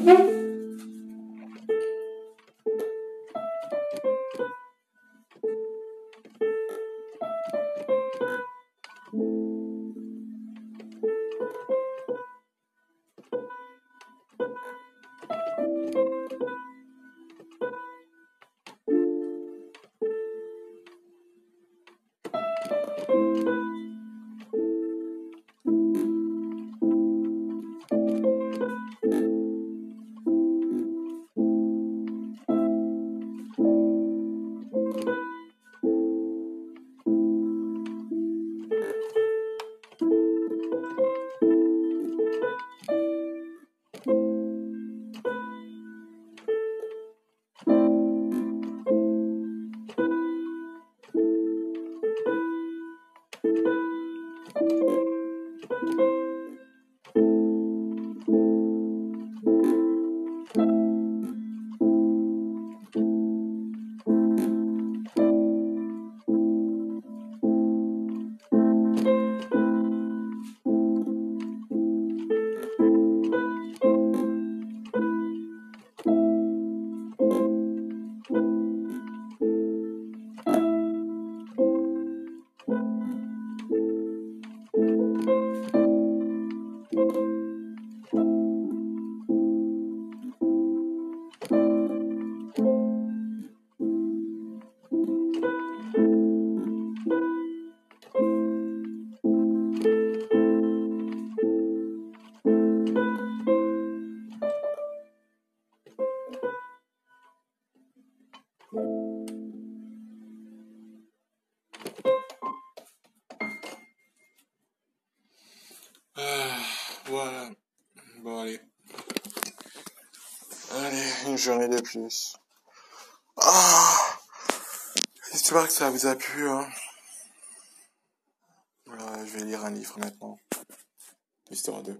hmm Voilà. Bon, allez. Allez, une journée de plus. Ah J'espère que ça vous a plu. Hein. Voilà, je vais lire un livre maintenant. Histoire de...